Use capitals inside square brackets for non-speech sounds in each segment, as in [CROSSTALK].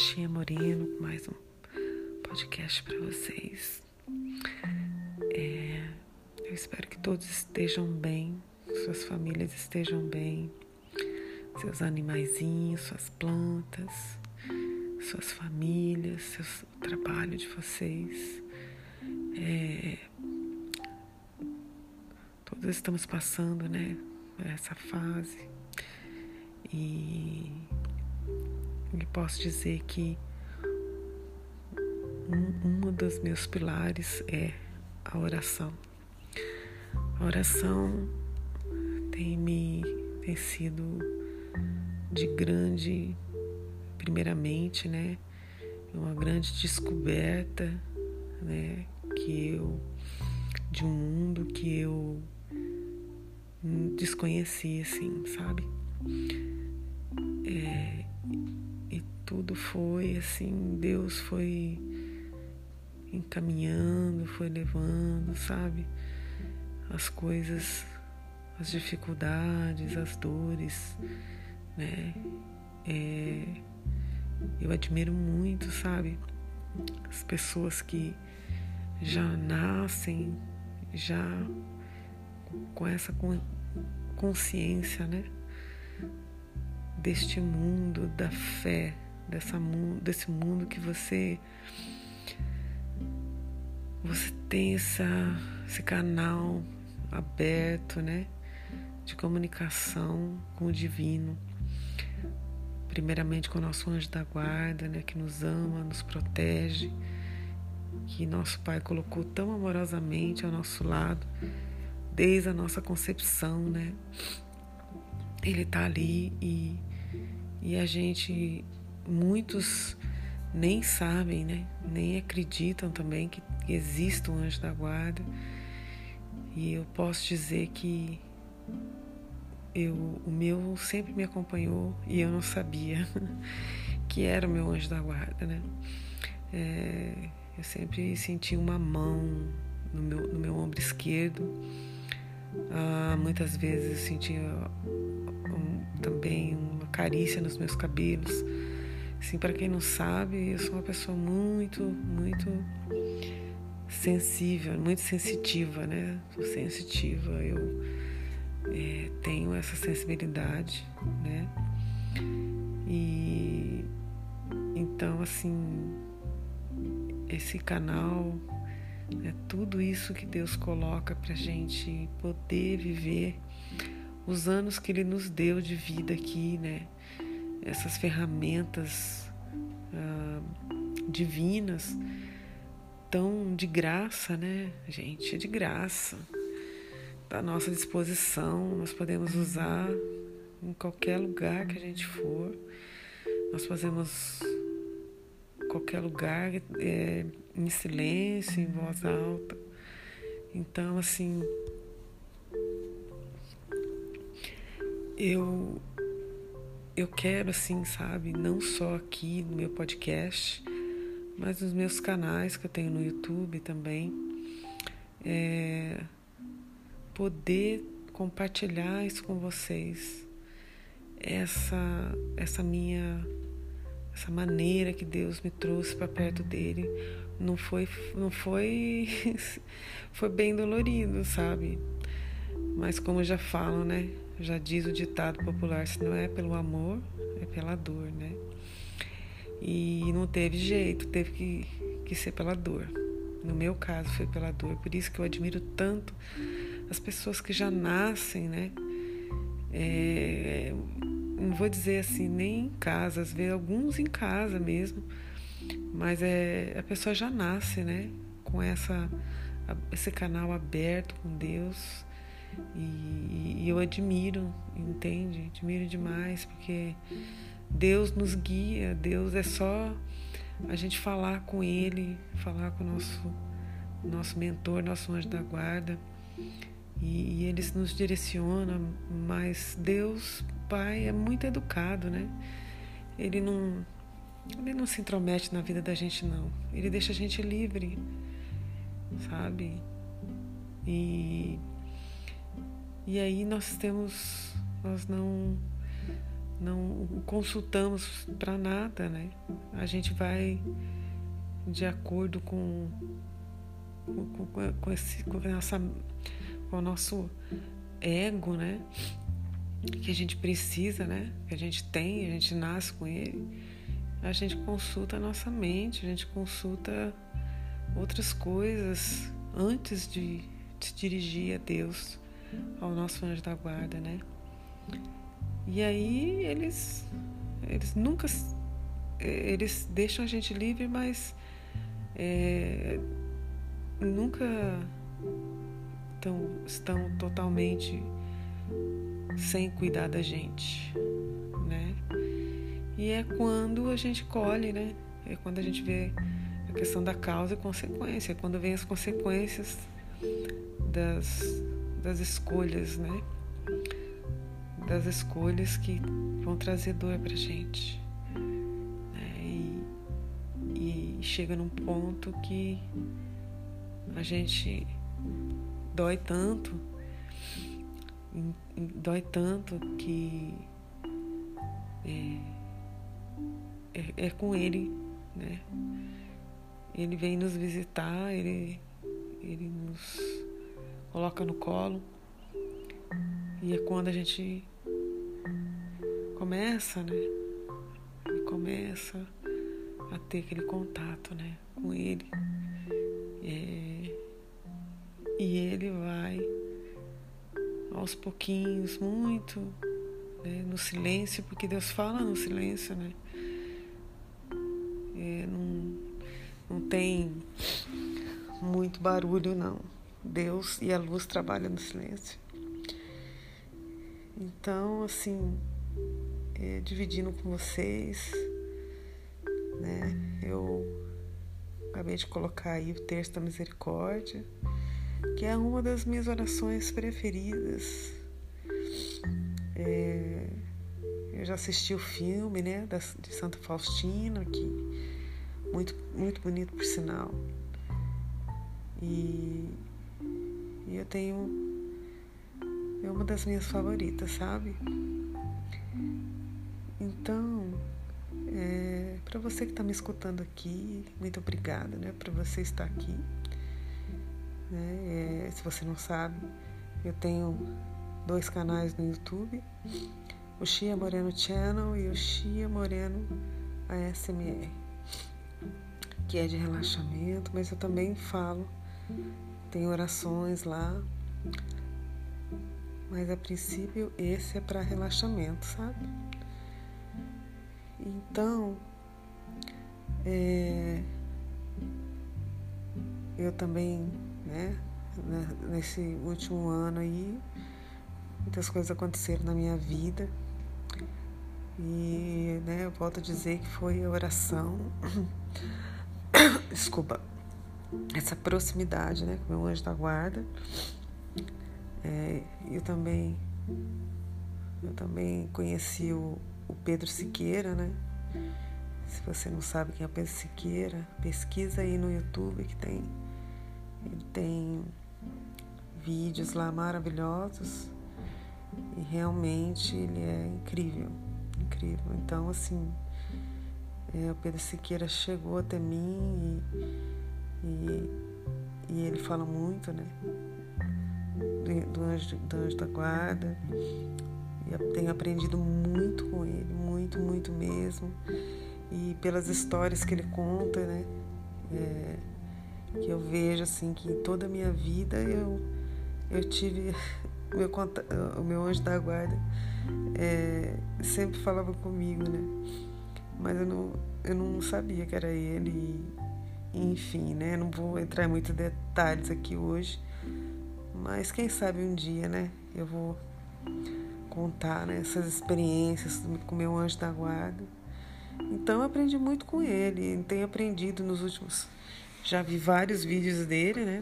Cristinha Moreno, mais um podcast para vocês. É, eu espero que todos estejam bem, suas famílias estejam bem, seus animaizinhos, suas plantas, suas famílias, seu, o trabalho de vocês. É, todos estamos passando, né, essa fase e e posso dizer que um, um dos meus pilares é a oração. A oração tem me tem sido de grande, primeiramente, né, uma grande descoberta, né, que eu de um mundo que eu desconhecia, assim, sabe? É, tudo foi assim, Deus foi encaminhando, foi levando, sabe? As coisas, as dificuldades, as dores, né? É, eu admiro muito, sabe? As pessoas que já nascem já com essa consciência, né? Deste mundo da fé, dessa, desse mundo que você você tem essa, esse canal aberto, né, de comunicação com o divino. Primeiramente com o nosso anjo da guarda, né, que nos ama, nos protege, que nosso Pai colocou tão amorosamente ao nosso lado desde a nossa concepção, né? Ele está ali e, e a gente muitos nem sabem, né? Nem acreditam também que existe um anjo da guarda. E eu posso dizer que eu, o meu sempre me acompanhou e eu não sabia [LAUGHS] que era o meu anjo da guarda, né? É, eu sempre senti uma mão no meu, no meu ombro esquerdo. Ah, muitas vezes eu sentia um, também uma carícia nos meus cabelos Assim, para quem não sabe, eu sou uma pessoa muito, muito sensível, muito sensitiva, né? Sou sensitiva, eu é, tenho essa sensibilidade, né? E então, assim, esse canal é tudo isso que Deus coloca para gente poder viver os anos que Ele nos deu de vida aqui, né? Essas ferramentas ah, divinas tão de graça, né, gente? É de graça. Tá à nossa disposição, nós podemos usar em qualquer lugar que a gente for. Nós fazemos qualquer lugar é, em silêncio, em voz alta. Então, assim, eu eu quero, assim, sabe, não só aqui no meu podcast, mas nos meus canais que eu tenho no YouTube também, é, poder compartilhar isso com vocês, essa, essa minha, essa maneira que Deus me trouxe para perto dele, não foi, não foi, [LAUGHS] foi bem dolorido, sabe? Mas como já falam, né? Já diz o ditado popular: se não é pelo amor, é pela dor, né? E não teve jeito, teve que, que ser pela dor. No meu caso, foi pela dor. Por isso que eu admiro tanto as pessoas que já nascem, né? É, não vou dizer assim, nem em casa, às vezes alguns em casa mesmo, mas é, a pessoa já nasce, né? Com essa, esse canal aberto com Deus e, e eu admiro, entende? Admiro demais, porque Deus nos guia, Deus é só a gente falar com Ele, falar com o nosso, nosso mentor, nosso anjo da guarda, e, e Ele nos direciona, mas Deus, Pai, é muito educado, né? Ele não, ele não se intromete na vida da gente, não. Ele deixa a gente livre, sabe? E e aí nós temos, nós não não consultamos para nada, né? A gente vai de acordo com, com, com, esse, com, essa, com o nosso ego, né? Que a gente precisa, né? Que a gente tem, a gente nasce com ele. A gente consulta a nossa mente, a gente consulta outras coisas antes de se dirigir a Deus, ao nosso anjo da guarda, né? E aí eles eles nunca eles deixam a gente livre, mas é, nunca tão, estão totalmente sem cuidar da gente, né? E é quando a gente colhe, né? É quando a gente vê a questão da causa e consequência, é quando vem as consequências das, das escolhas, né? Das escolhas que vão trazer dor pra gente. Né? E, e chega num ponto que a gente dói tanto, dói tanto que é, é, é com ele, né? Ele vem nos visitar, ele, ele nos coloca no colo. E é quando a gente começa, né? E começa a ter aquele contato, né? Com ele. É, e ele vai aos pouquinhos, muito, né? no silêncio, porque Deus fala no silêncio, né? É, não, não tem muito barulho, não. Deus e a luz trabalham no silêncio. Então, assim, é, dividindo com vocês, né? Eu acabei de colocar aí o texto da misericórdia, que é uma das minhas orações preferidas. É, eu já assisti o filme, né, de Santa Faustina, que muito, muito bonito por sinal. E e eu tenho. É uma das minhas favoritas, sabe? Então, é, para você que está me escutando aqui, muito obrigada, né? Por você estar aqui. Né? É, se você não sabe, eu tenho dois canais no YouTube, o Chia Moreno Channel e o Chia Moreno ASMR, que é de relaxamento, mas eu também falo tem orações lá. Mas a princípio esse é para relaxamento, sabe? Então, é, eu também, né, nesse último ano aí, muitas coisas aconteceram na minha vida. E, né, eu volto a dizer que foi oração. [COUGHS] Desculpa essa proximidade né, com meu anjo da guarda. É, eu também eu também conheci o, o, Pedro Siqueira, né? Se você não sabe quem é Pedro Siqueira, pesquisa aí no YouTube que tem ele tem vídeos lá maravilhosos e realmente ele é incrível, incrível. Então assim, é, o Pedro Siqueira chegou até mim e e, e ele fala muito, né? Do, do, anjo, do anjo da guarda. E tenho aprendido muito com ele, muito, muito mesmo. E pelas histórias que ele conta, né? É, que eu vejo assim que toda a minha vida eu, eu tive [LAUGHS] o meu, o meu anjo da guarda é, sempre falava comigo, né? Mas eu não, eu não sabia que era ele. Enfim, né? Não vou entrar em muitos detalhes aqui hoje, mas quem sabe um dia, né? Eu vou contar né, essas experiências com meu anjo da guarda. Então eu aprendi muito com ele, tenho aprendido nos últimos. Já vi vários vídeos dele, né?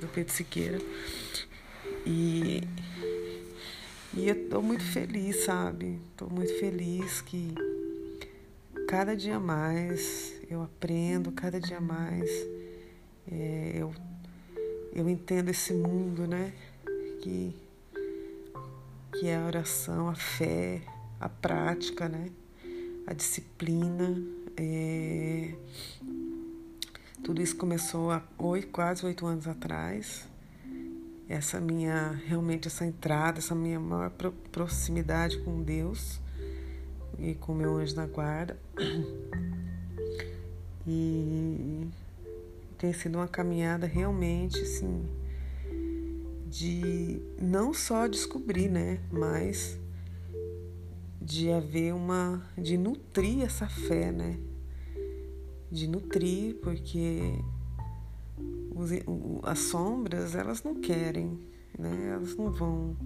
Do Pedro Siqueira. E, e eu tô muito feliz, sabe? Tô muito feliz que cada dia mais eu aprendo, cada dia mais é, eu, eu entendo esse mundo, né? Que, que é a oração, a fé, a prática, né? A disciplina. É... Tudo isso começou há oito, quase oito anos atrás. Essa minha, realmente essa entrada, essa minha maior proximidade com Deus e com meu anjo da guarda. E tem sido uma caminhada realmente assim de não só descobrir, né, mas de haver uma de nutrir essa fé, né? De nutrir, porque as sombras, elas não querem, né? Elas não vão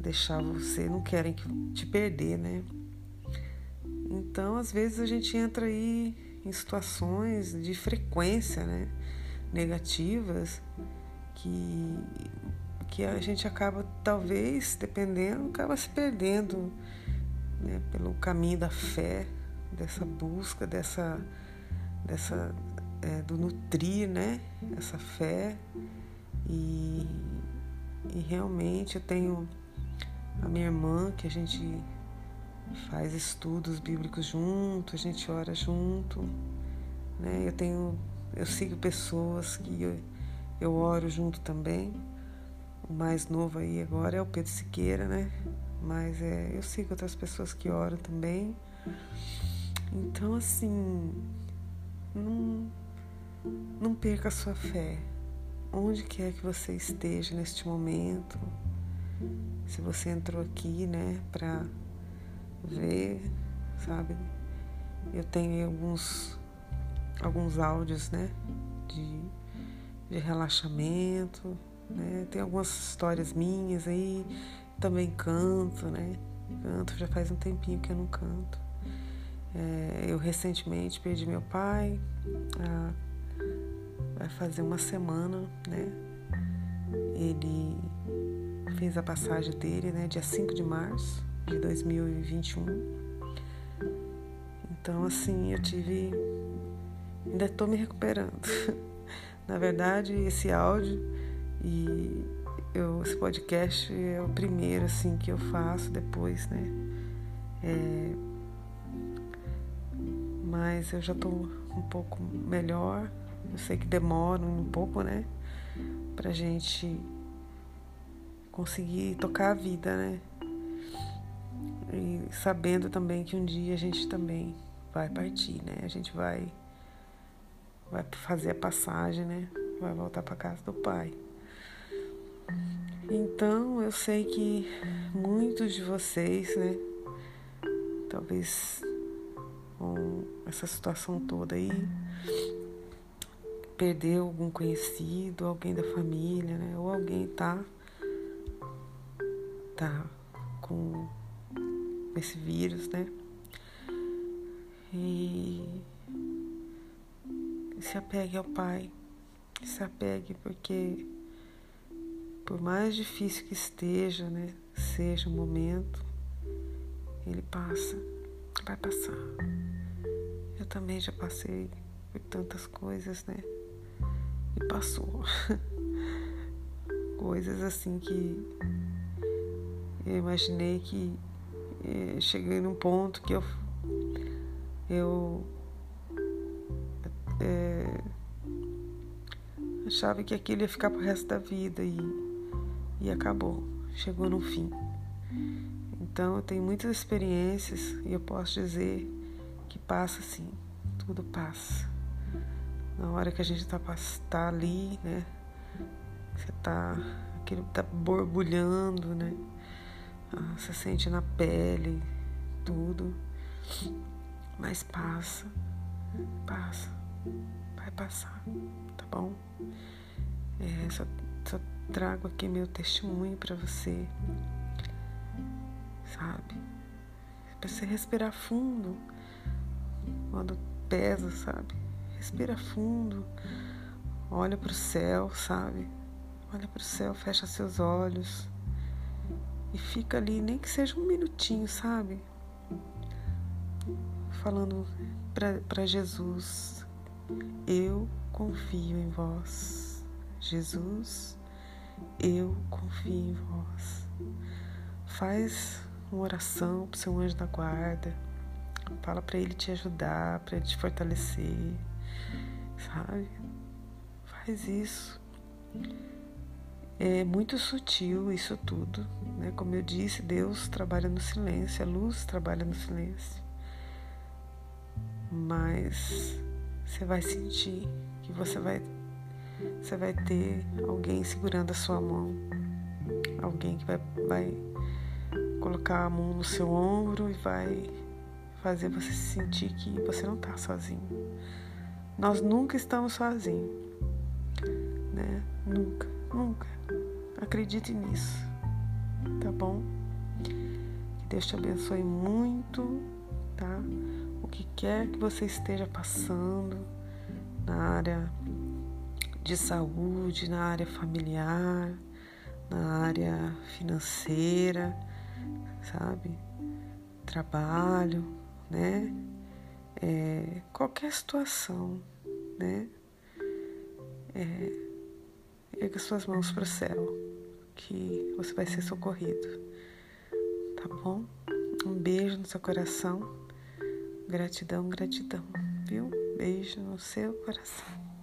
deixar você, não querem te perder, né? Então, às vezes a gente entra aí em situações de frequência, né, negativas que que a gente acaba talvez dependendo acaba se perdendo né, pelo caminho da fé dessa busca dessa dessa é, do nutrir né essa fé. E, e realmente eu tenho a minha irmã que a gente faz estudos bíblicos junto, a gente ora junto, né? Eu tenho, eu sigo pessoas que eu, eu oro junto também. O mais novo aí agora é o Pedro Siqueira, né? Mas é, eu sigo outras pessoas que oram também. Então assim, não, não perca a sua fé. Onde quer que você esteja neste momento, se você entrou aqui, né, para ver, sabe? Eu tenho alguns, alguns áudios, né? De, de relaxamento, né? Tem algumas histórias minhas aí, também canto, né? Canto, já faz um tempinho que eu não canto. É, eu recentemente perdi meu pai, a, vai fazer uma semana, né? Ele fez a passagem dele, né? Dia 5 de março de 2021. Então, assim, eu tive. Ainda estou me recuperando. [LAUGHS] Na verdade, esse áudio e eu, esse podcast é o primeiro, assim, que eu faço depois, né? É, mas eu já estou um pouco melhor. Eu sei que demora um pouco, né? Pra gente conseguir tocar a vida, né? E sabendo também que um dia a gente também vai partir, né? A gente vai vai fazer a passagem, né? Vai voltar para casa do pai. Então, eu sei que muitos de vocês, né, talvez com essa situação toda aí, perdeu algum conhecido, alguém da família, né, ou alguém tá tá com esse vírus, né? E se apegue ao Pai, se apegue porque por mais difícil que esteja, né, seja o momento, ele passa, vai passar. Eu também já passei por tantas coisas, né? E passou. [LAUGHS] coisas assim que eu imaginei que é, cheguei num ponto que eu, eu é, achava que aquilo ia ficar pro resto da vida e, e acabou, chegou no fim. Então eu tenho muitas experiências e eu posso dizer que passa sim, tudo passa. Na hora que a gente tá, tá ali, né? Você tá. aquilo tá borbulhando, né? Ah, você sente na pele tudo, mas passa, passa, vai passar, tá bom? É, só, só trago aqui meu testemunho para você, sabe? Pra você respirar fundo quando pesa, sabe? Respira fundo, olha para o céu, sabe? Olha para o céu, fecha seus olhos e fica ali, nem que seja um minutinho, sabe? Falando para Jesus: Eu confio em vós. Jesus, eu confio em vós. Faz uma oração para seu anjo da guarda. Fala para ele te ajudar, para ele te fortalecer, sabe? Faz isso. É muito sutil isso tudo, né? Como eu disse, Deus trabalha no silêncio, a luz trabalha no silêncio. Mas você vai sentir que você vai você vai ter alguém segurando a sua mão, alguém que vai, vai colocar a mão no seu ombro e vai fazer você sentir que você não está sozinho. Nós nunca estamos sozinhos, né? Nunca, nunca. Acredite nisso, tá bom? Que Deus te abençoe muito, tá? O que quer que você esteja passando na área de saúde, na área familiar, na área financeira, sabe? Trabalho, né? É, qualquer situação, né? É, erga suas mãos para o céu, que você vai ser socorrido, tá bom? Um beijo no seu coração, gratidão, gratidão, viu? Beijo no seu coração.